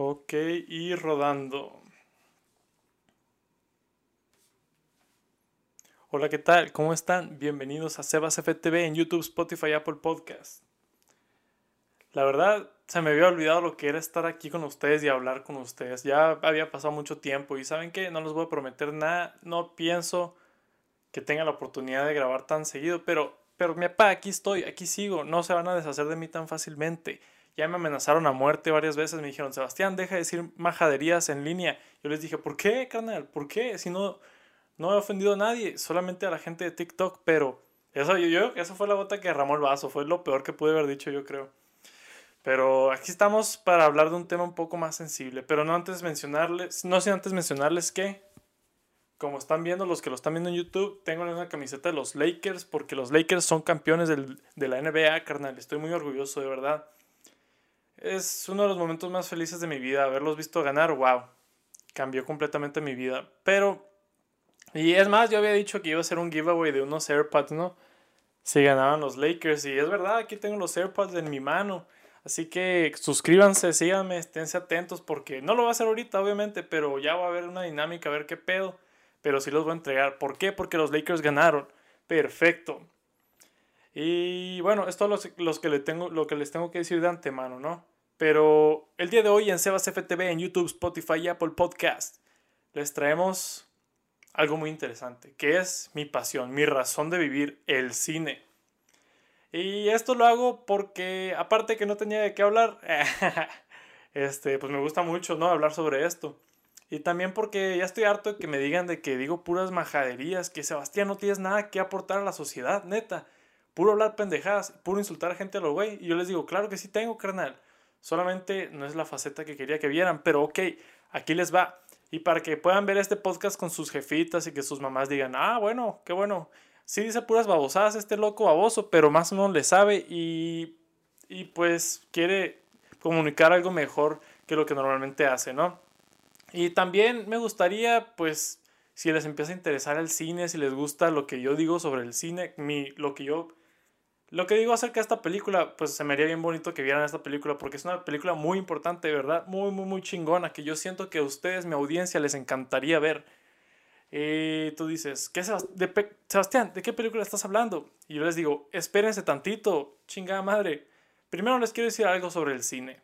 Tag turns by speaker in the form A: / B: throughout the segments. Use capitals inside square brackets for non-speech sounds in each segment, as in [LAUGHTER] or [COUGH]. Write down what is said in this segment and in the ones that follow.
A: Ok, y rodando. Hola, ¿qué tal? ¿Cómo están? Bienvenidos a Sebas FTV en YouTube, Spotify, Apple Podcast. La verdad, se me había olvidado lo que era estar aquí con ustedes y hablar con ustedes. Ya había pasado mucho tiempo y saben que no les voy a prometer nada. No pienso que tenga la oportunidad de grabar tan seguido, pero, pero mi papá, aquí estoy, aquí sigo. No se van a deshacer de mí tan fácilmente. Ya me amenazaron a muerte varias veces. Me dijeron, Sebastián, deja de decir majaderías en línea. Yo les dije, ¿por qué, carnal? ¿Por qué? Si no, no he ofendido a nadie, solamente a la gente de TikTok. Pero eso, yo, yo, eso fue la gota que derramó el vaso. Fue lo peor que pude haber dicho, yo creo. Pero aquí estamos para hablar de un tema un poco más sensible. Pero no antes mencionarles, no sin antes mencionarles que, como están viendo, los que lo están viendo en YouTube, tengo una camiseta de los Lakers, porque los Lakers son campeones del, de la NBA, carnal. Estoy muy orgulloso, de verdad. Es uno de los momentos más felices de mi vida. Haberlos visto ganar, wow. Cambió completamente mi vida. Pero, y es más, yo había dicho que iba a ser un giveaway de unos AirPods, ¿no? Si ganaban los Lakers. Y es verdad, aquí tengo los AirPods en mi mano. Así que suscríbanse, síganme, esténse atentos porque no lo va a hacer ahorita, obviamente, pero ya va a haber una dinámica, a ver qué pedo. Pero sí los voy a entregar. ¿Por qué? Porque los Lakers ganaron. Perfecto. Y bueno, esto es los, que le tengo, lo que les tengo que decir de antemano, ¿no? Pero el día de hoy en Sebas FTV, en YouTube, Spotify y Apple Podcast, les traemos algo muy interesante, que es mi pasión, mi razón de vivir, el cine. Y esto lo hago porque, aparte que no tenía de qué hablar, [LAUGHS] este, pues me gusta mucho, ¿no? Hablar sobre esto. Y también porque ya estoy harto de que me digan de que digo puras majaderías, que Sebastián no tienes nada que aportar a la sociedad, neta. Puro hablar pendejadas, puro insultar a gente a lo güey. Y yo les digo, claro que sí tengo, carnal. Solamente no es la faceta que quería que vieran, pero ok, aquí les va. Y para que puedan ver este podcast con sus jefitas y que sus mamás digan, ah, bueno, qué bueno. Sí dice puras babosadas este loco baboso, pero más o menos le sabe y, y pues quiere comunicar algo mejor que lo que normalmente hace, ¿no? Y también me gustaría, pues, si les empieza a interesar el cine, si les gusta lo que yo digo sobre el cine, mi, lo que yo lo que digo acerca de esta película, pues se me haría bien bonito que vieran esta película porque es una película muy importante, ¿verdad? Muy, muy, muy chingona que yo siento que a ustedes, mi audiencia, les encantaría ver. Y tú dices, ¿qué de Sebastián, ¿de qué película estás hablando? Y yo les digo, espérense tantito, chingada madre. Primero les quiero decir algo sobre el cine.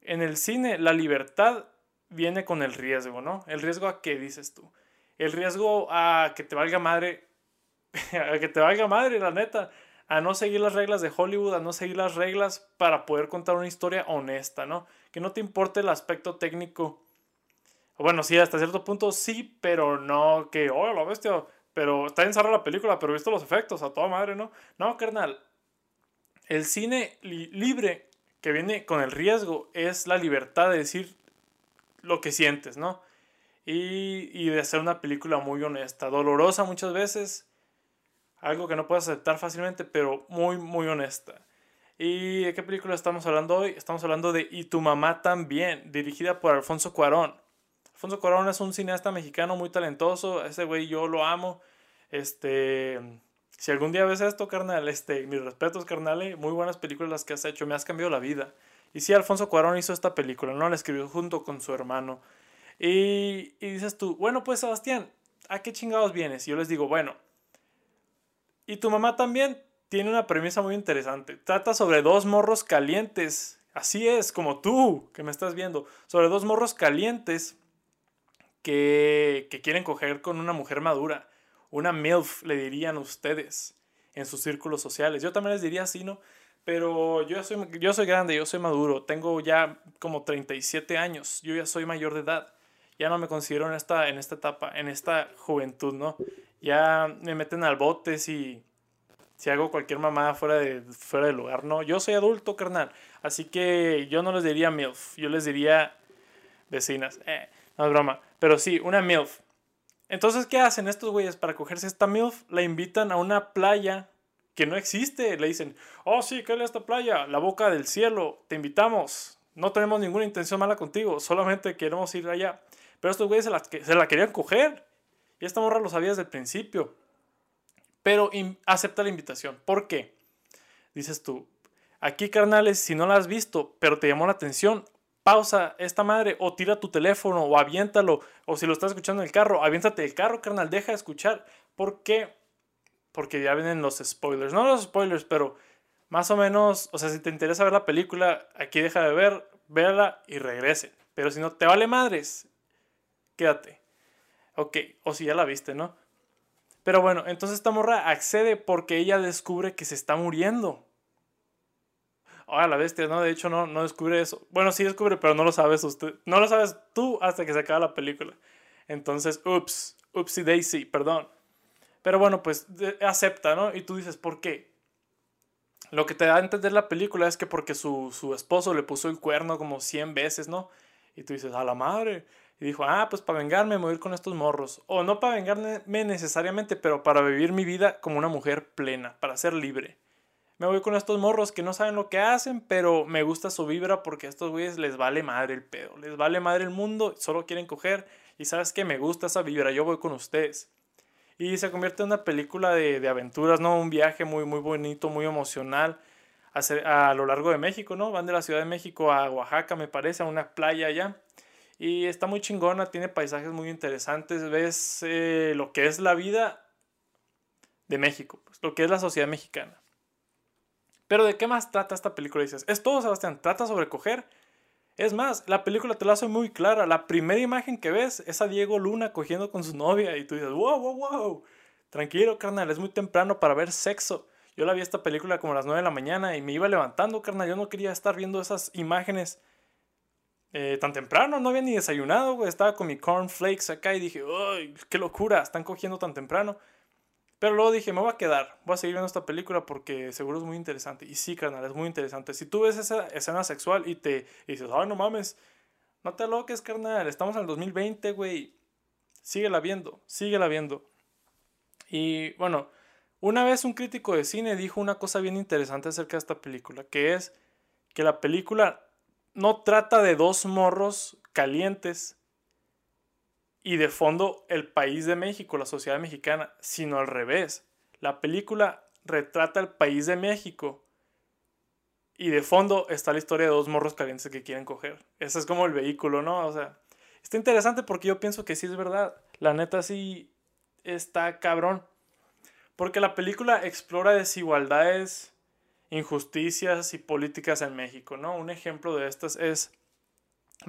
A: En el cine, la libertad viene con el riesgo, ¿no? ¿El riesgo a qué dices tú? El riesgo a que te valga madre, [LAUGHS] a que te valga madre, la neta a no seguir las reglas de Hollywood, a no seguir las reglas para poder contar una historia honesta, ¿no? Que no te importe el aspecto técnico. Bueno, sí, hasta cierto punto sí, pero no que, oh, la bestia, pero está encerrada la película, pero visto los efectos, a toda madre, ¿no? No, carnal. El cine libre que viene con el riesgo es la libertad de decir lo que sientes, ¿no? Y, y de hacer una película muy honesta, dolorosa muchas veces, algo que no puedes aceptar fácilmente, pero muy, muy honesta. ¿Y de qué película estamos hablando hoy? Estamos hablando de Y tu mamá también, dirigida por Alfonso Cuarón. Alfonso Cuarón es un cineasta mexicano muy talentoso, ese güey yo lo amo. Este, si algún día ves esto, carnal, este, mis respetos, carnal, eh, muy buenas películas las que has hecho, me has cambiado la vida. Y sí, Alfonso Cuarón hizo esta película, ¿no? La escribió junto con su hermano. Y, y dices tú, bueno, pues Sebastián, ¿a qué chingados vienes? Y yo les digo, bueno, y tu mamá también tiene una premisa muy interesante. Trata sobre dos morros calientes. Así es, como tú que me estás viendo. Sobre dos morros calientes que, que quieren coger con una mujer madura. Una MILF, le dirían ustedes en sus círculos sociales. Yo también les diría así, ¿no? Pero yo soy, yo soy grande, yo soy maduro. Tengo ya como 37 años. Yo ya soy mayor de edad. Ya no me considero en esta, en esta etapa, en esta juventud, ¿no? Ya me meten al bote si, si hago cualquier mamada fuera de, fuera del lugar. No, yo soy adulto, carnal. Así que yo no les diría MILF, yo les diría vecinas. Eh, no es broma. Pero sí, una MILF. Entonces, ¿qué hacen estos güeyes para cogerse esta MILF? La invitan a una playa que no existe. Le dicen, oh sí, ¿qué es esta playa? La boca del cielo, te invitamos. No tenemos ninguna intención mala contigo, solamente queremos ir allá. Pero estos güeyes se la, se la querían coger. Y esta morra lo sabía desde el principio. Pero acepta la invitación. ¿Por qué? Dices tú, aquí carnales, si no la has visto, pero te llamó la atención, pausa esta madre o tira tu teléfono o aviéntalo. O si lo estás escuchando en el carro, aviéntate el carro, carnal, deja de escuchar. ¿Por qué? Porque ya vienen los spoilers. No los spoilers, pero más o menos, o sea, si te interesa ver la película, aquí deja de ver, véala y regrese. Pero si no te vale madres, quédate. Ok, o si ya la viste, ¿no? Pero bueno, entonces esta morra accede porque ella descubre que se está muriendo. Ah, la bestia, no, de hecho no, no descubre eso. Bueno, sí descubre, pero no lo sabes usted. No lo sabes tú hasta que se acaba la película. Entonces, ups, upsy daisy, perdón. Pero bueno, pues acepta, ¿no? Y tú dices, ¿por qué? Lo que te da a entender la película es que porque su, su esposo le puso el cuerno como 100 veces, ¿no? Y tú dices, a la madre. Dijo, ah, pues para vengarme me voy a con estos morros. O no para vengarme necesariamente, pero para vivir mi vida como una mujer plena, para ser libre. Me voy con estos morros que no saben lo que hacen, pero me gusta su vibra porque a estos güeyes les vale madre el pedo. Les vale madre el mundo, solo quieren coger. Y sabes que me gusta esa vibra, yo voy con ustedes. Y se convierte en una película de, de aventuras, ¿no? Un viaje muy, muy bonito, muy emocional a, a lo largo de México, ¿no? Van de la Ciudad de México a Oaxaca, me parece, a una playa allá. Y está muy chingona, tiene paisajes muy interesantes, ves eh, lo que es la vida de México, pues, lo que es la sociedad mexicana. Pero ¿de qué más trata esta película? Dices, es todo, Sebastián, trata sobre coger. Es más, la película te la hace muy clara. La primera imagen que ves es a Diego Luna cogiendo con su novia y tú dices, wow, wow, wow. Tranquilo, carnal, es muy temprano para ver sexo. Yo la vi esta película como a las 9 de la mañana y me iba levantando, carnal. Yo no quería estar viendo esas imágenes eh, tan temprano. No había ni desayunado, güey. Estaba con mi cornflakes acá y dije, ¡ay, qué locura! Están cogiendo tan temprano. Pero luego dije, me voy a quedar, voy a seguir viendo esta película porque seguro es muy interesante. Y sí, carnal, es muy interesante. Si tú ves esa escena sexual y te dices, ay, no mames, no te aloques, carnal, estamos en el 2020, güey. Síguela viendo, síguela viendo. Y bueno, una vez un crítico de cine dijo una cosa bien interesante acerca de esta película, que es que la película no trata de dos morros calientes y de fondo el país de México, la sociedad mexicana, sino al revés. La película retrata el país de México y de fondo está la historia de dos morros calientes que quieren coger. Ese es como el vehículo, ¿no? O sea, está interesante porque yo pienso que sí es verdad. La neta sí está cabrón. Porque la película explora desigualdades, injusticias y políticas en México, ¿no? Un ejemplo de estas es,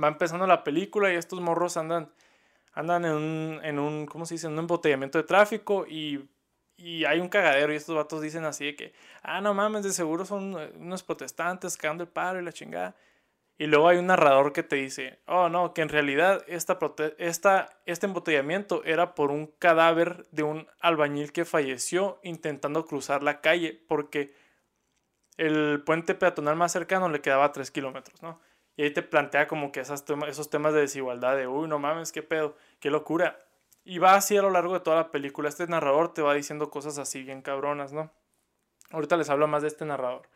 A: va empezando la película y estos morros andan andan en un, en un, ¿cómo se dice? Un embotellamiento de tráfico y, y hay un cagadero y estos vatos dicen así de que, ah, no mames, de seguro son eh, unos protestantes cagando el paro y la chingada. Y luego hay un narrador que te dice, oh no, que en realidad esta, esta, este embotellamiento era por un cadáver de un albañil que falleció intentando cruzar la calle porque el puente peatonal más cercano le quedaba a 3 kilómetros, ¿no? Y ahí te plantea como que esos temas de desigualdad, de, uy, no mames, qué pedo, qué locura. Y va así a lo largo de toda la película. Este narrador te va diciendo cosas así bien cabronas, ¿no? Ahorita les hablo más de este narrador.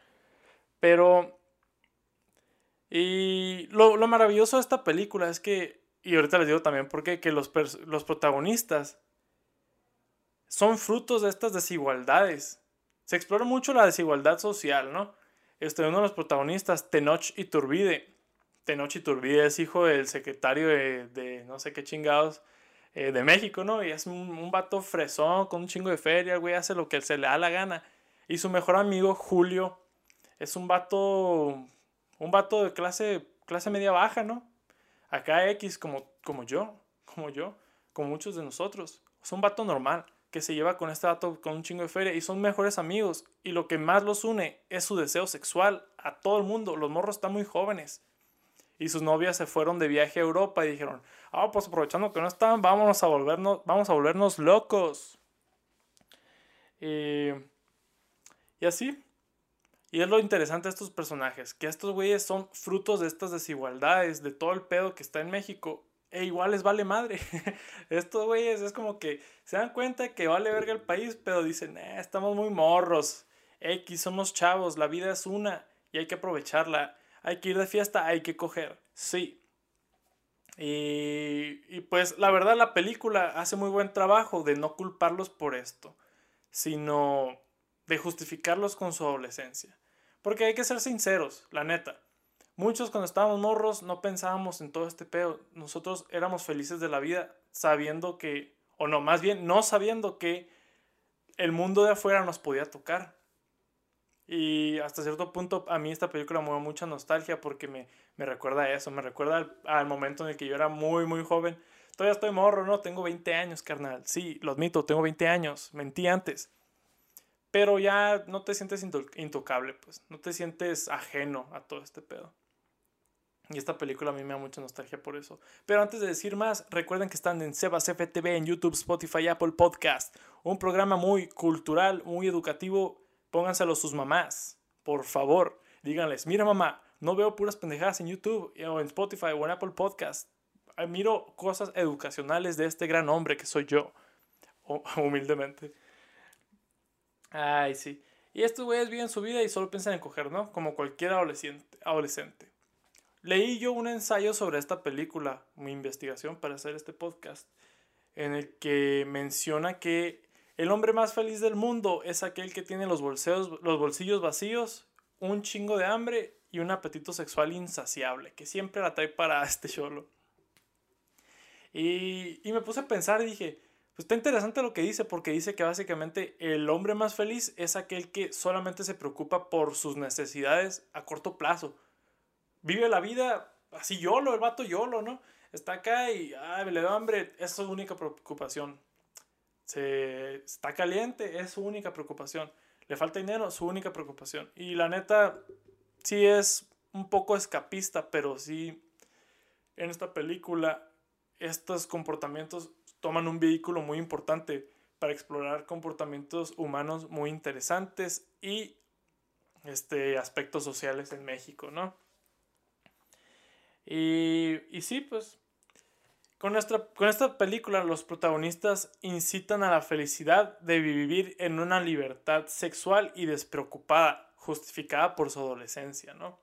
A: Pero... Y lo, lo maravilloso de esta película es que, y ahorita les digo también por qué, que los, los protagonistas son frutos de estas desigualdades. Se explora mucho la desigualdad social, ¿no? Este, uno de los protagonistas, Tenoch Iturbide, Tenoch Iturbide es hijo del secretario de, no sé qué chingados eh, de México, ¿no? Y es un, un, vato fresón con un chingo de feria, güey, hace lo que se le da la gana. Y su mejor amigo, Julio, es un vato, un de clase, clase media baja, ¿no? Acá X, como, como yo, como yo, como muchos de nosotros. Es un vato normal que se lleva con este vato con un chingo de feria y son mejores amigos. Y lo que más los une es su deseo sexual a todo el mundo. Los morros están muy jóvenes y sus novias se fueron de viaje a Europa y dijeron, ah, pues aprovechando que no están, vámonos a volvernos, vamos a volvernos locos. Y, y así. Y es lo interesante de estos personajes, que estos güeyes son frutos de estas desigualdades, de todo el pedo que está en México. E igual les vale madre. [LAUGHS] estos güeyes es como que se dan cuenta que vale verga el país, pero dicen, eh, estamos muy morros. X, somos chavos, la vida es una y hay que aprovecharla hay que ir de fiesta, hay que coger, sí. Y, y, pues la verdad la película hace muy buen trabajo de no culparlos por esto, sino de justificarlos con su adolescencia. Porque hay que ser sinceros, la neta. Muchos cuando estábamos morros no pensábamos en todo este pedo. Nosotros éramos felices de la vida sabiendo que, o no, más bien no sabiendo que el mundo de afuera nos podía tocar. Y hasta cierto punto a mí esta película me da mucha nostalgia porque me, me recuerda a eso, me recuerda al, al, momento en el que yo era muy, muy joven. Todavía estoy morro, ¿no? Tengo 20 años, carnal. Sí, lo admito, tengo 20 años. Mentí antes. Pero ya no te sientes intocable, pues. No te sientes ajeno a todo este pedo. Y esta película a mí me da mucha nostalgia por eso. Pero antes de decir más, recuerden que están en Sebas FTV, en YouTube, Spotify, Apple Podcast. Un programa muy cultural, muy educativo. Pónganselo a sus mamás. Por favor, díganles, mira mamá, no veo puras pendejadas en YouTube o en Spotify o en Apple Podcast. Miro cosas educacionales de este gran hombre que soy yo. [LAUGHS] Humildemente. Ay, sí. Y estos güeyes viven su vida y solo piensan en coger, ¿no? Como cualquier adolescente. adolescente. Leí yo un ensayo sobre esta película, mi investigación para hacer este podcast, en el que menciona que el hombre más feliz del mundo es aquel que tiene los, bolsillos, los bolsillos vacíos, un chingo de hambre y un apetito sexual insaciable, que siempre la trae para [LAUGHS] este cholo. Y, y me puse a pensar y dije, pues está interesante lo que dice, porque dice que básicamente el hombre más feliz es aquel que solamente se preocupa por sus necesidades a corto plazo vive la vida así yolo, el vato yolo, ¿no? Está acá y le da hambre, es su única preocupación. Se, está caliente, es su única preocupación. Le falta dinero, su única preocupación. Y la neta, sí es un poco escapista, pero sí en esta película estos comportamientos toman un vehículo muy importante para explorar comportamientos humanos muy interesantes y este, aspectos sociales en México, ¿no? Y, y sí, pues con, nuestra, con esta película los protagonistas incitan a la felicidad de vivir en una libertad sexual y despreocupada, justificada por su adolescencia, ¿no?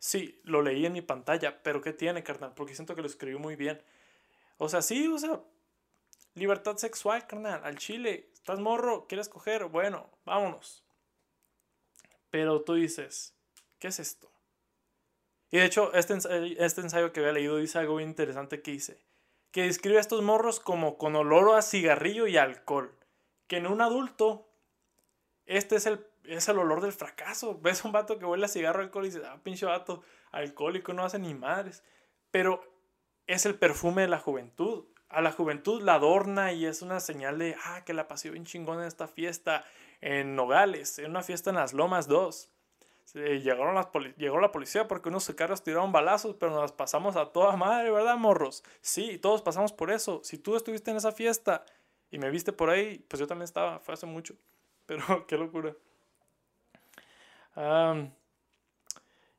A: Sí, lo leí en mi pantalla, pero ¿qué tiene, carnal? Porque siento que lo escribió muy bien. O sea, sí, o sea, libertad sexual, carnal, al chile. ¿Estás morro? ¿Quieres coger? Bueno, vámonos. Pero tú dices, ¿qué es esto? Y de hecho, este ensayo, este ensayo que había leído dice algo bien interesante que dice, que describe a estos morros como con olor a cigarrillo y alcohol. Que en un adulto, este es el, es el olor del fracaso. [LAUGHS] Ves un vato que huele a cigarro, alcohol y dices, ah, pinche vato, alcohólico, no hace ni madres. Pero es el perfume de la juventud. A la juventud la adorna y es una señal de, ah, que la pasó bien chingón en esta fiesta en Nogales, en una fiesta en las Lomas 2 llegaron las llegó la policía porque unos carros tiraron balazos, pero nos las pasamos a toda madre, ¿verdad, morros? Sí, todos pasamos por eso. Si tú estuviste en esa fiesta y me viste por ahí, pues yo también estaba, fue hace mucho. [LAUGHS] Pero qué locura.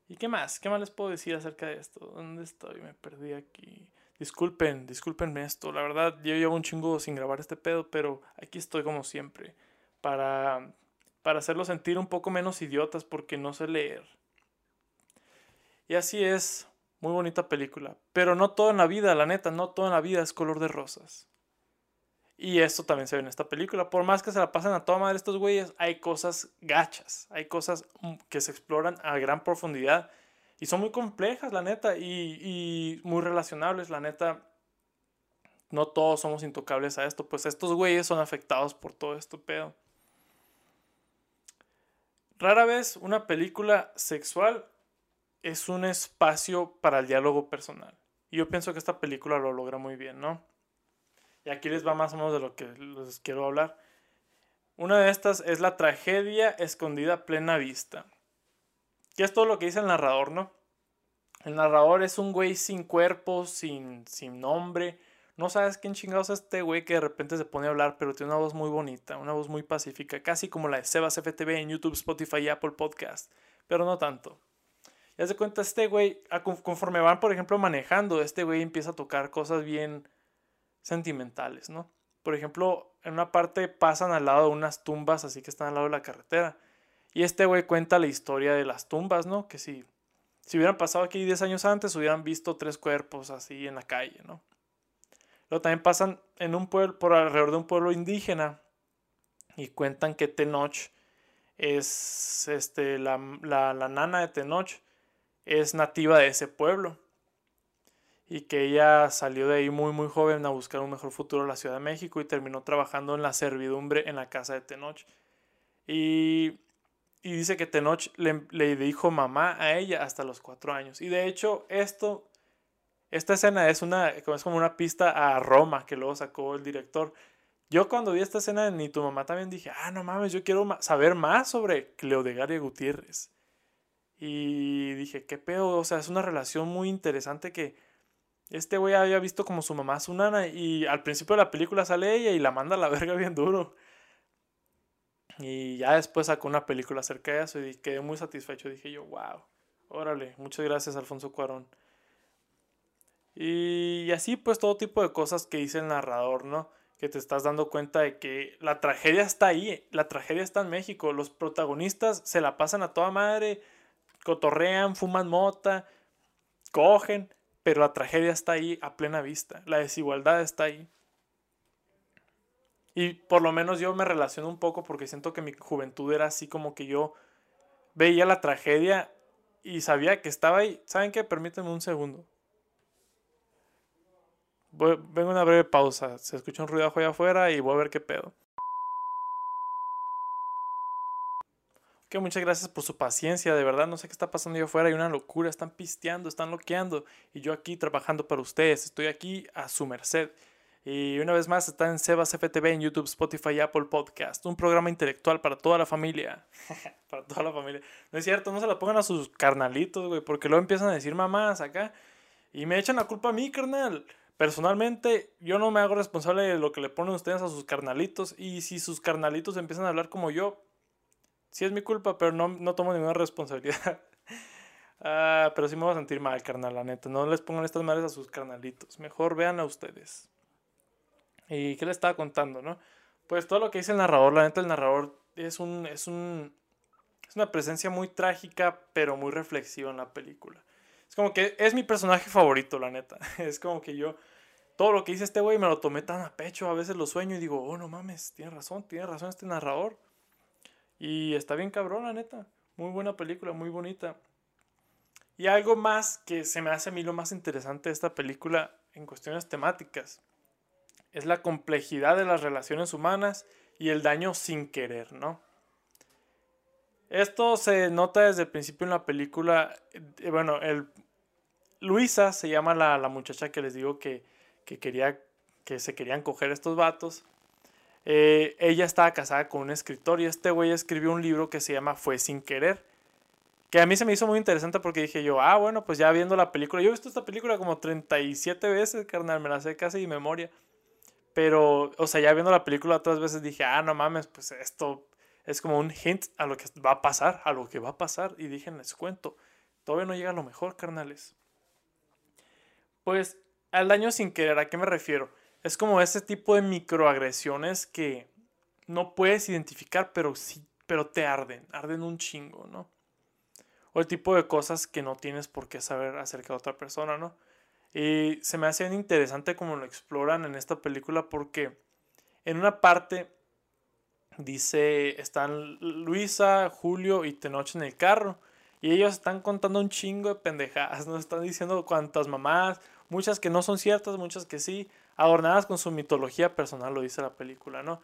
A: ¿Y qué más? ¿Qué más les puedo decir acerca de esto? ¿Dónde estoy? Me perdí aquí. Disculpen, disculpenme esto. La verdad, yo llevo un chingo sin grabar este pedo, pero aquí estoy como siempre. Para para hacerlos sentir un poco menos idiotas porque no sé leer. Y así es, muy bonita película. Pero no todo en la vida, la neta, no todo en la vida es color de rosas. Y esto también se ve en esta película. Por más que se la pasen a toda madre estos güeyes, hay cosas gachas, hay cosas mm, que se exploran a gran profundidad. Y son muy complejas, la neta, y, y muy relacionables, la neta. No todos somos intocables a esto, pues estos güeyes son afectados por todo esto pedo. Rara vez una película sexual es un espacio para el diálogo personal. Y yo pienso que esta película lo logra muy bien, ¿no? Y aquí les va más o menos de lo que les quiero hablar. Una de estas es la tragedia escondida a plena vista. Que es todo lo que dice el narrador, ¿no? El narrador es un güey sin cuerpo, sin, sin nombre, no sabes quién chingados es este güey que de repente se pone a hablar, pero tiene una voz muy bonita, una voz muy pacífica, casi como la de Sebas FTV en YouTube, Spotify y Apple Podcast, pero no tanto. Ya se cuenta, este güey, conforme van, por ejemplo, manejando, este güey empieza a tocar cosas bien sentimentales, ¿no? Por ejemplo, en una parte pasan al lado de unas tumbas, así que están al lado de la carretera. Y este güey cuenta la historia de las tumbas, ¿no? Que si, si hubieran pasado aquí 10 años antes, hubieran visto tres cuerpos así en la calle, ¿no? También pasan en un pueblo, por alrededor de un pueblo indígena y cuentan que Tenoch es este, la, la, nana de Tenoch es nativa de ese pueblo y que ella salió de ahí muy muy joven a buscar un mejor futuro en la Ciudad de México y terminó trabajando en la servidumbre en la casa de Tenoch. Y, y dice que Tenoch le, le, dijo mamá a ella hasta los cuatro años. Y de hecho esto, esta escena es, una, es como una pista a Roma que luego sacó el director. Yo cuando vi esta escena ni tu mamá también dije, ah, no mames, yo quiero saber más sobre Cleodegaria Gutiérrez. Y dije, qué pedo, o sea, es una relación muy interesante que este güey había visto como su mamá su nana y al principio de la película sale ella y la manda a la [LAUGHS] verga bien duro. Y ya después sacó una película acerca de eso y quedé muy satisfecho. Dije yo, wow, órale, muchas gracias Alfonso Cuarón. Y así pues todo tipo de cosas que dice el narrador, ¿no? Que te estás dando cuenta de que la tragedia está ahí, la tragedia está en México. Los protagonistas se la pasan a toda madre, cotorrean, fuman mota, cogen pero la tragedia está ahí a plena vista, la desigualdad está ahí. Y por lo menos yo me relaciono un poco porque siento que mi juventud era así como que yo veía la tragedia y sabía que estaba ahí. ¿Saben qué? Permítanme un segundo. Vengo a una breve pausa. Se escucha un ruido allá afuera y voy a ver qué pedo. que muchas gracias por su paciencia, de verdad, no sé qué está pasando allá afuera, hay una locura, están pisteando, están loqueando, y yo aquí trabajando para ustedes, estoy aquí a su merced. Y una vez más está en Sebas FTV en YouTube, Spotify y Apple Podcast, un programa intelectual para toda la familia. [LAUGHS] para toda la familia. No es cierto, no se la pongan a sus carnalitos, güey, porque luego empiezan a decir mamás acá y me echan la culpa a mí, carnal. Personalmente, yo no me hago responsable de lo que le ponen ustedes a sus carnalitos y si sus carnalitos empiezan a hablar como yo, Sí es mi culpa, pero no, no tomo ninguna responsabilidad. [LAUGHS] ah, pero sí me voy a sentir mal, carnal, la neta. No les pongan estas madres a sus carnalitos. Mejor vean a ustedes. ¿Y qué le estaba contando, no? Pues todo lo que dice el narrador, la neta, el narrador es un, es un, es una presencia muy trágica, pero muy reflexiva en la película. Es como que es mi personaje favorito, la neta. [LAUGHS] Es como que yo, todo lo que dice este güey me lo tomé tan a pecho, a veces lo sueño y digo, oh, no mames, tiene razón, tiene razón este narrador. Y está bien cabrona, neta. Muy buena película, muy bonita. Y algo más que se me hace a mí lo más interesante de esta película en cuestiones temáticas es la complejidad de las relaciones humanas y el daño sin querer, ¿no? Esto se nota desde el principio en la película. Eh, bueno, el, Luisa se llama la, la muchacha que les digo que, que, quería que se querían coger estos vatos. Eh, ella estaba casada con un escritor y este güey escribió un libro que se llama Fue sin querer. Que a mí se me hizo muy interesante porque dije yo, ah, bueno, pues ya viendo la película, yo he visto esta película como 37 veces, carnal, me la sé casi de memoria. Pero, o sea, ya viendo la película otras veces dije, ah, no mames, pues esto es como un hint a lo que va a pasar, a lo que va a pasar. Y dije, les cuento, todavía no llega a lo mejor, carnales. Pues, al daño sin querer, ¿a qué me refiero? Es como ese tipo de microagresiones que no puedes identificar, pero sí, pero te arden, arden un chingo, ¿no? O el tipo de cosas que no tienes por qué saber acerca de otra persona, ¿no? Y se me hace interesante como lo exploran en esta película porque en una parte dice, están Luisa, Julio y Tenoch en el carro y ellos están contando un chingo de pendejadas, ¿no? Están diciendo cuantas mamás, muchas que no son ciertas, muchas que sí, adornadas con su mitología personal, lo dice la película, ¿no?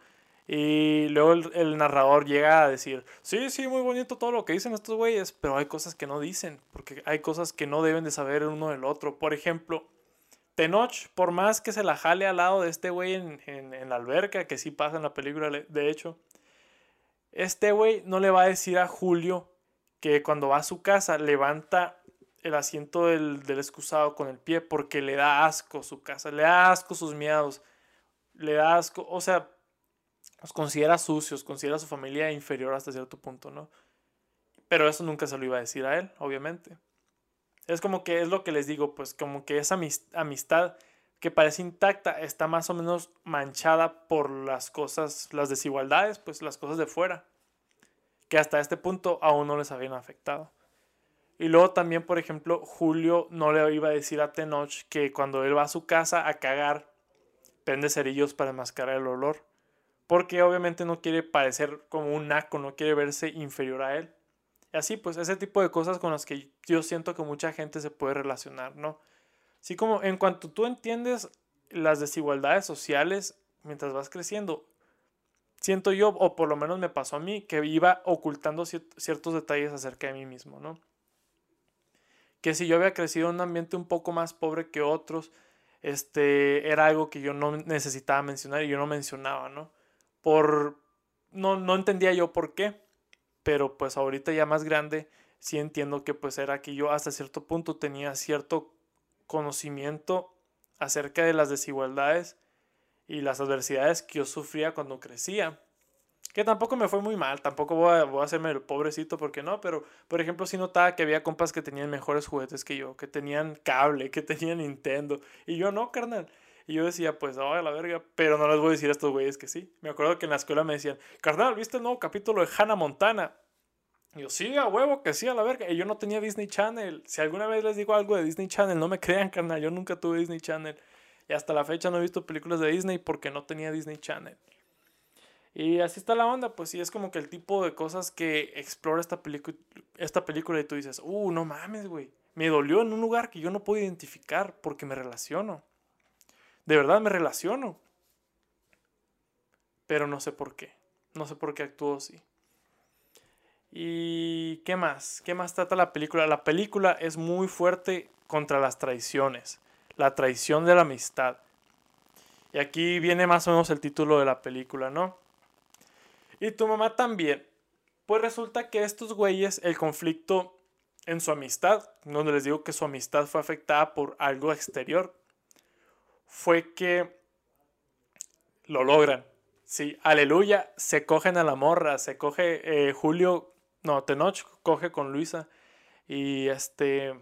A: Y luego el, narrador llega a decir, sí, sí, muy bonito todo lo que dicen estos güeyes, pero hay cosas que no dicen, porque hay cosas que no deben de saber el uno del otro. Por ejemplo, Tenoch, por más que se la jale al lado de este güey en, en la alberca, que sí pasa en la película, de hecho, este güey no le va a decir a Julio que cuando va a su casa levanta el asiento del, excusado con el pie porque le da asco su casa, le da asco sus miedos, le da asco, o sea, los considera sucios, considera a su familia inferior hasta cierto punto, ¿no? Pero eso nunca se lo iba a decir a él, obviamente. Es como que es lo que les digo, pues como que esa amistad que parece intacta está más o menos manchada por las cosas, las desigualdades, pues las cosas de fuera, que hasta este punto aún no les habían afectado. Y luego también, por ejemplo, Julio no le iba a decir a Tenoch que cuando él va a su casa a cagar, prende cerillos para enmascarar el olor. Porque obviamente no quiere parecer como un naco, no quiere verse inferior a él. Así, pues, ese tipo de cosas con las que yo siento que mucha gente se puede relacionar, ¿no? Así como en cuanto tú entiendes las desigualdades sociales mientras vas creciendo, siento yo, o por lo menos me pasó a mí, que iba ocultando ciertos detalles acerca de mí mismo, ¿no? Que si yo había crecido en un ambiente un poco más pobre que otros, este, era algo que yo no necesitaba mencionar y yo no mencionaba, ¿no? Por, no, no entendía yo por qué, pero pues ahorita ya más grande, sí entiendo que pues era que yo hasta cierto punto tenía cierto conocimiento acerca de las desigualdades y las adversidades que yo sufría cuando crecía. Que tampoco me fue muy mal, tampoco voy a, hacerme el pobrecito porque no, pero por ejemplo sí notaba que había compas que tenían mejores juguetes que yo, que tenían cable, que tenían Nintendo, y yo no, carnal. Y yo decía, pues, oh, a la verga, pero no les voy a decir a estos güeyes que sí. Me acuerdo que en la escuela me decían, carnal, ¿viste el nuevo capítulo de Hannah Montana? Y yo, sí, a huevo, que sí, a la verga. Y yo no tenía Disney Channel. Si alguna vez les digo algo de Disney Channel, no me crean, carnal, yo nunca tuve Disney Channel. Y hasta la fecha no he visto películas de Disney porque no tenía Disney Channel. Y así está la onda, pues sí, es como que el tipo de cosas que explora esta, esta película y tú dices, uh, no mames, güey. Me dolió en un lugar que yo no puedo identificar porque me relaciono. De verdad me relaciono. Pero no sé por qué. No sé por qué actúo así. ¿Y qué más? ¿Qué más trata la película? La película es muy fuerte contra las traiciones la traición de la amistad. Y aquí viene más o menos el título de la película, ¿no? Y tu mamá también. Pues resulta que estos güeyes, el conflicto en su amistad, donde les digo que su amistad fue afectada por algo exterior, fue que lo logran. Sí, aleluya, se cogen a la morra, se coge eh, Julio, no, Tenoch coge con Luisa y este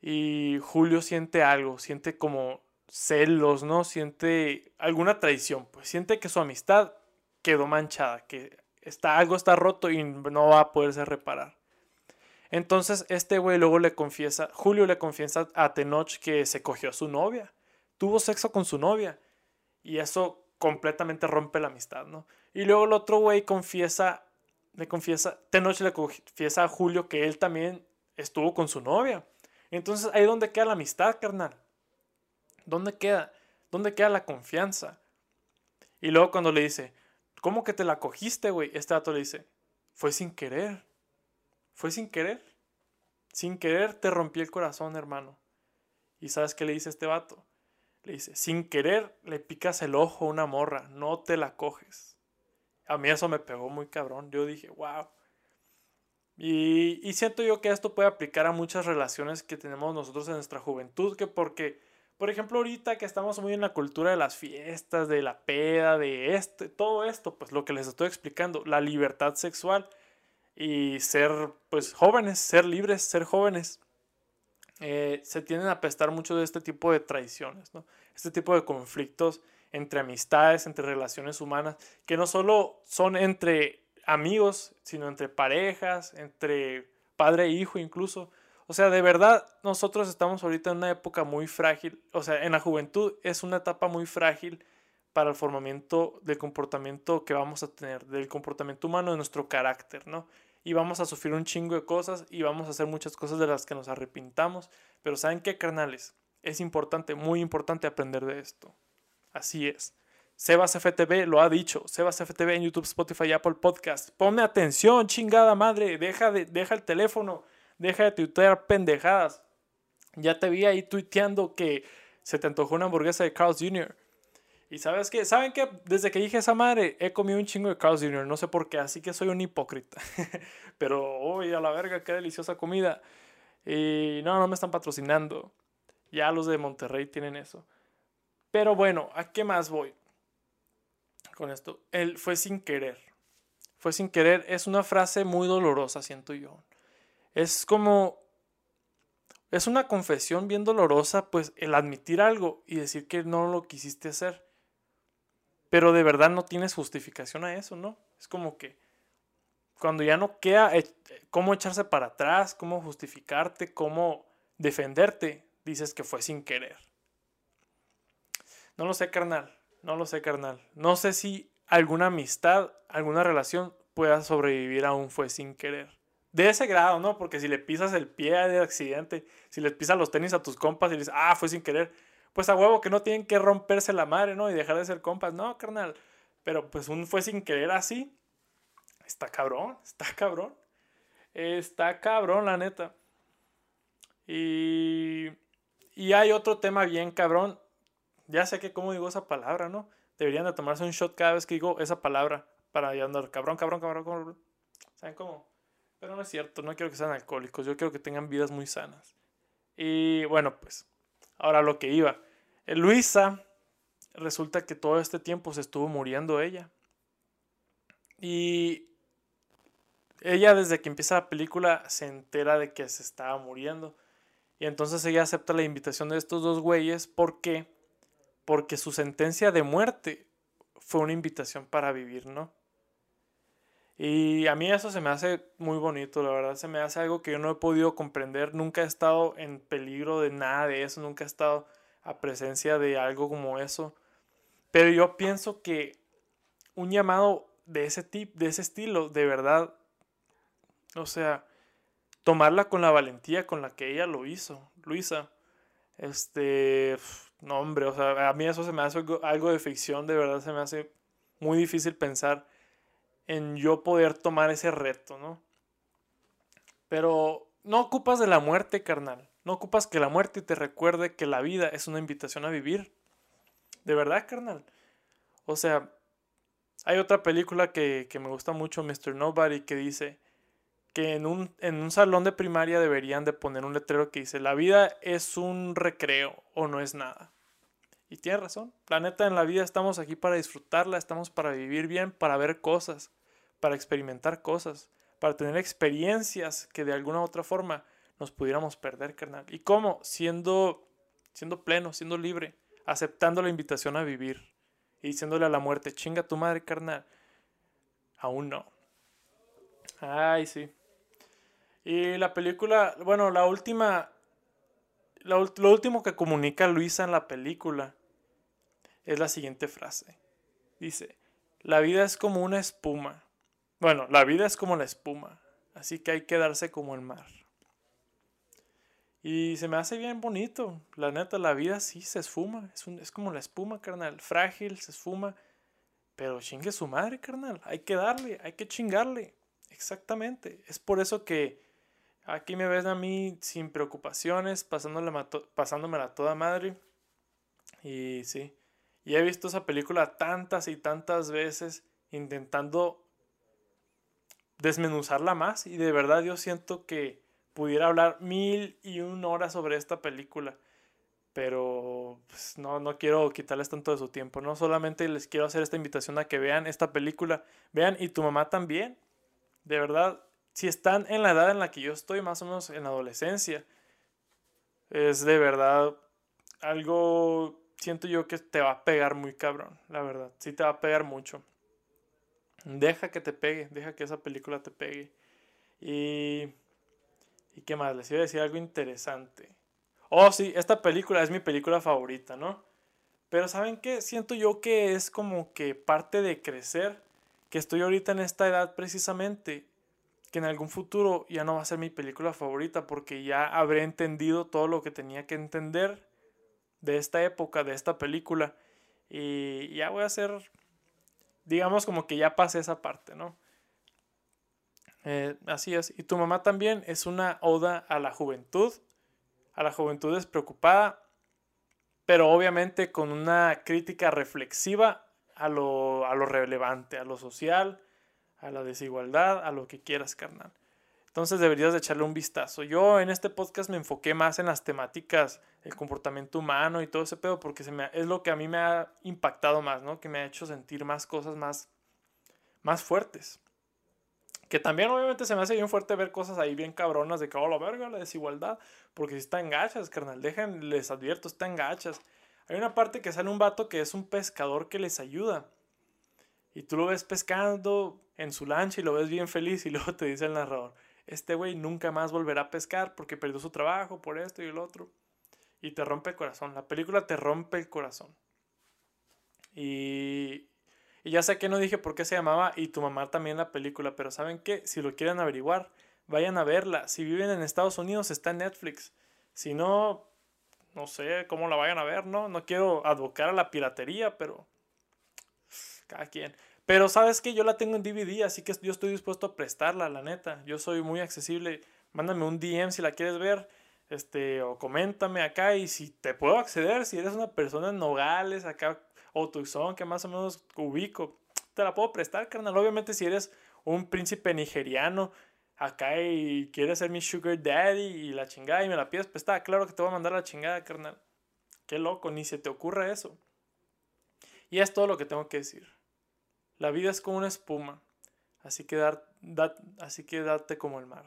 A: y Julio siente algo, siente como celos, ¿no? Siente alguna traición, pues siente que su amistad quedó manchada, que está, algo está roto y no va a poderse reparar. Entonces este güey luego le confiesa, Julio le confiesa a Tenoch que se cogió a su novia, tuvo sexo con su novia y eso completamente rompe la amistad, ¿no? Y luego el otro güey confiesa, le confiesa, Tenoch le confiesa a Julio que él también estuvo con su novia. Entonces ahí donde queda la amistad, carnal. ¿Dónde queda? ¿Dónde queda la confianza? Y luego cuando le dice, ¿cómo que te la cogiste, güey? Este dato le dice, fue sin querer. Fue sin querer. Sin querer te rompí el corazón, hermano. ¿Y sabes qué le dice este vato? Le dice, sin querer le picas el ojo a una morra, no te la coges. A mí eso me pegó muy cabrón. Yo dije, wow. Y, siento yo que esto puede aplicar a muchas relaciones que tenemos nosotros en nuestra juventud, que porque, por ejemplo, ahorita que estamos muy en la cultura de las fiestas, de la peda, de este, todo esto, pues lo que les estoy explicando, la libertad sexual y ser, pues, jóvenes, ser libres, ser jóvenes, eh, se tienden a prestar mucho de este tipo de traiciones. Este tipo de conflictos entre amistades, entre relaciones humanas, que no solo son entre amigos, sino entre parejas, entre padre e hijo incluso. O sea, de verdad, nosotros estamos ahorita en una época muy frágil. O sea, en la juventud es una etapa muy frágil para el formamiento del comportamiento que vamos a tener, del comportamiento humano, de nuestro carácter, ¿no? Y vamos a sufrir un chingo de cosas y vamos a hacer muchas cosas de las que nos arrepintamos. Pero ¿saben qué, carnales? Es importante, muy importante aprender de esto. Así es. Sebas FTV lo ha dicho. Sebas FTV en YouTube, Spotify y Apple Podcast. Ponme atención, chingada madre. Deja, de, deja el teléfono. Deja de tuitear pendejadas. Ya te vi ahí tuiteando que se te antojó una hamburguesa de Carl's Jr. Y sabes qué? ¿Saben qué? Desde que dije esa madre, he comido un chingo de Carl's Jr. No sé por qué, así que soy un hipócrita. [LAUGHS] Pero, uy, a la verga, qué deliciosa comida. Y no, no me están patrocinando. Ya los de Monterrey tienen eso. Pero bueno, ¿a qué más voy? con esto. Él fue sin querer. Fue sin querer. Es una frase muy dolorosa, siento yo. Es como... Es una confesión bien dolorosa, pues el admitir algo y decir que no lo quisiste hacer. Pero de verdad no tienes justificación a eso, ¿no? Es como que cuando ya no queda eh, cómo echarse para atrás, cómo justificarte, cómo defenderte, dices que fue sin querer. No lo sé, carnal. No lo sé, carnal. No sé si alguna amistad, alguna relación pueda sobrevivir aún fue sin querer. de ese grado, ¿no? Porque si le pisas el pie de accidente, si les pisas los tenis a tus compas y les, ah, fue sin querer, pues a huevo que no tienen que romperse la madre, ¿no? Y dejar de ser compas, no, carnal. Pero pues un fue sin querer así, está cabrón, está cabrón. Está cabrón, la neta. Y, y hay otro tema bien cabrón. Ya sé que cómo digo esa palabra, ¿no? Deberían de tomarse un shot cada vez que digo esa palabra para andar cabrón, cabrón, cabrón, cabrón. ¿Saben cómo? Pero no es cierto, no quiero que sean alcohólicos, yo quiero que tengan vidas muy sanas. Y bueno, pues, ahora lo que iba. Eh, Luisa, resulta que todo este tiempo se estuvo muriendo ella. Y ella desde que empieza la película se entera de que se estaba muriendo. Y entonces ella acepta la invitación de estos dos güeyes. ¿Por qué? Porque su sentencia de muerte fue una invitación para vivir, ¿no? Y a mí eso se me hace muy bonito, la verdad, se me hace algo que yo no he podido comprender, nunca he estado en peligro de nada de eso, nunca he estado a presencia de algo como eso. Pero yo pienso que un llamado de ese tipo, de ese estilo, de verdad, o sea, tomarla con la valentía con la que ella lo hizo, Luisa. Este, no hombre, o sea, a mí eso se me hace algo, algo de ficción, de verdad se me hace muy difícil pensar en yo poder tomar ese reto, ¿no? Pero no ocupas de la muerte, carnal. No ocupas que la muerte te recuerde que la vida es una invitación a vivir. De verdad, carnal. O sea, hay otra película que, me gusta mucho, Mr. Nobody, que dice que en un, en un salón de primaria deberían de poner un letrero que dice, la vida es un recreo o no es nada. Y tiene razón. La neta, en la vida estamos aquí para disfrutarla, estamos para vivir bien, para ver cosas para experimentar cosas, para tener experiencias que de alguna u otra forma nos pudiéramos perder, carnal. ¿Y cómo? Siendo, siendo pleno, siendo libre, aceptando la invitación a vivir y diciéndole a la muerte, chinga tu madre, carnal. Aún no. Ay, sí. Y la película, bueno, la última, lo, lo último que comunica Luisa en la película es la siguiente frase. Dice, la vida es como una espuma bueno, la vida es como la espuma, así que hay que darse como el mar. Y se me hace bien bonito, la neta, la vida sí se esfuma, es, es como la espuma, carnal, frágil, se esfuma, pero chingue su madre, carnal, hay que darle, hay que chingarle, exactamente. Es por eso que aquí me ves a mí sin preocupaciones, pasándomela a toda madre. Y sí, y he visto esa película tantas y tantas veces intentando desmenuzarla más y de verdad yo siento que pudiera hablar mil y un horas sobre esta película. Pero pues, no, no quiero quitarles tanto de su tiempo. No solamente les quiero hacer esta invitación a que vean esta película. Vean, y tu mamá también. De verdad, si están en la edad en la que yo estoy, más o menos en la adolescencia, es de verdad algo, siento yo que te va a pegar muy cabrón, la verdad. Sí te va a pegar mucho. Deja que te pegue, deja que esa película te pegue. Y. ¿Y qué más? Les iba a decir algo interesante. Oh, sí, esta película es mi película favorita, ¿no? Pero ¿saben qué? Siento yo que es como que parte de crecer, que estoy ahorita en esta edad precisamente, que en algún futuro ya no va a ser mi película favorita porque ya habré entendido todo lo que tenía que entender de esta época, de esta película. Y ya voy a ser digamos como que ya pasé esa parte, ¿no? Eh, así es. Y tu mamá también es una oda a la juventud, a la juventud despreocupada, pero obviamente con una crítica reflexiva a lo, a lo relevante, a lo social, a la desigualdad, a lo que quieras, carnal. Entonces deberías de echarle un vistazo. Yo en este podcast me enfoqué más en las temáticas, el comportamiento humano y todo ese pedo, porque es lo que a mí me ha impactado más, ¿no? Que me ha hecho sentir más cosas más, más fuertes. Que también obviamente se me hace bien fuerte ver cosas ahí bien cabronas de que, oh, la verga, la desigualdad. Porque si están gachas, carnal, dejen, les advierto, están gachas. Hay una parte que sale un vato que es un pescador que les ayuda. Y tú lo ves pescando en su lancha y lo ves bien feliz y [LAUGHS] luego te dice el narrador, este güey nunca más volverá a pescar porque perdió su trabajo por esto y el otro. Y te rompe el corazón. La película te rompe el corazón. Y, ya sé que no dije por qué se llamaba y tu mamá también la película, pero ¿saben qué? Si lo quieren averiguar, vayan a verla. Si viven en Estados Unidos, está en Netflix. Si no, no sé cómo la vayan a ver, ¿no? No quiero advocar a la piratería, pero cada quien. Pero sabes que yo la tengo en DVD, así que yo estoy dispuesto a prestarla, la neta. Yo soy muy accesible. Mándame un DM si la quieres ver. Este, o coméntame acá y si te puedo acceder, si eres una persona en Nogales, acá, o Tucson, que más o menos ubico, te la puedo prestar, carnal. Obviamente si eres un príncipe nigeriano acá y quieres ser mi sugar daddy y la chingada y me la pides prestada, claro que te voy a mandar la chingada, carnal. Qué loco, ni se te ocurra eso. Y es todo lo que tengo que decir. La vida es como una espuma, así que, así que date como el mar.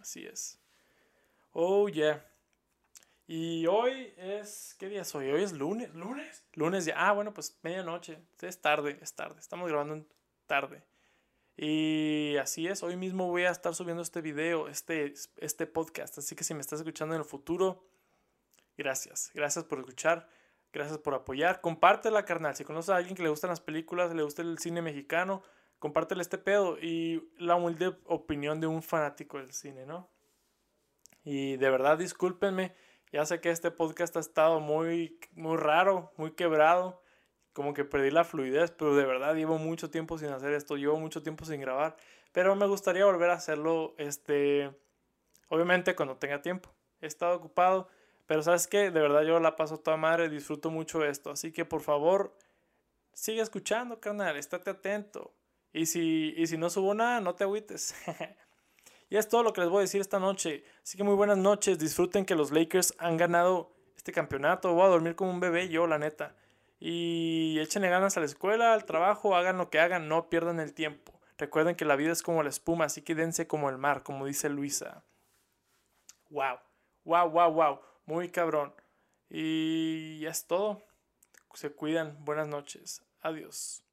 A: Así es. Oh, yeah. Y hoy es. ¿Qué día es hoy? Hoy es lunes. ¿Lunes? Lunes ya. Ah, bueno, pues medianoche. Es tarde, es tarde. Estamos grabando tarde. Y así es. Hoy mismo voy a estar subiendo este video, este, este podcast. Así que si me estás escuchando en el futuro, gracias. Gracias por escuchar. Gracias por apoyar. Compártela, carnal. Si conoces a alguien que le gustan las películas, le gusta el cine mexicano, compártele este pedo y la humilde opinión de un fanático del cine, ¿no? Y de verdad, discúlpenme. Ya sé que este podcast ha estado muy, muy raro, muy quebrado. Como que perdí la fluidez, pero de verdad llevo mucho tiempo sin hacer esto. Llevo mucho tiempo sin grabar. Pero me gustaría volver a hacerlo, este, obviamente cuando tenga tiempo. He estado ocupado pero sabes que de verdad yo la paso toda madre, disfruto mucho esto. Así que por favor, sigue escuchando, canal, estate atento. Y si, y si no subo nada, no te agüites. [LAUGHS] y es todo lo que les voy a decir esta noche. Así que muy buenas noches, disfruten que los Lakers han ganado este campeonato. Voy a dormir como un bebé yo, la neta. Y échenle ganas a la escuela, al trabajo, hagan lo que hagan, no pierdan el tiempo. Recuerden que la vida es como la espuma, así que dense como el mar, como dice Luisa. Wow, wow, wow, wow. Muy cabrón. Y ya es todo. Se cuidan. Buenas noches. Adiós.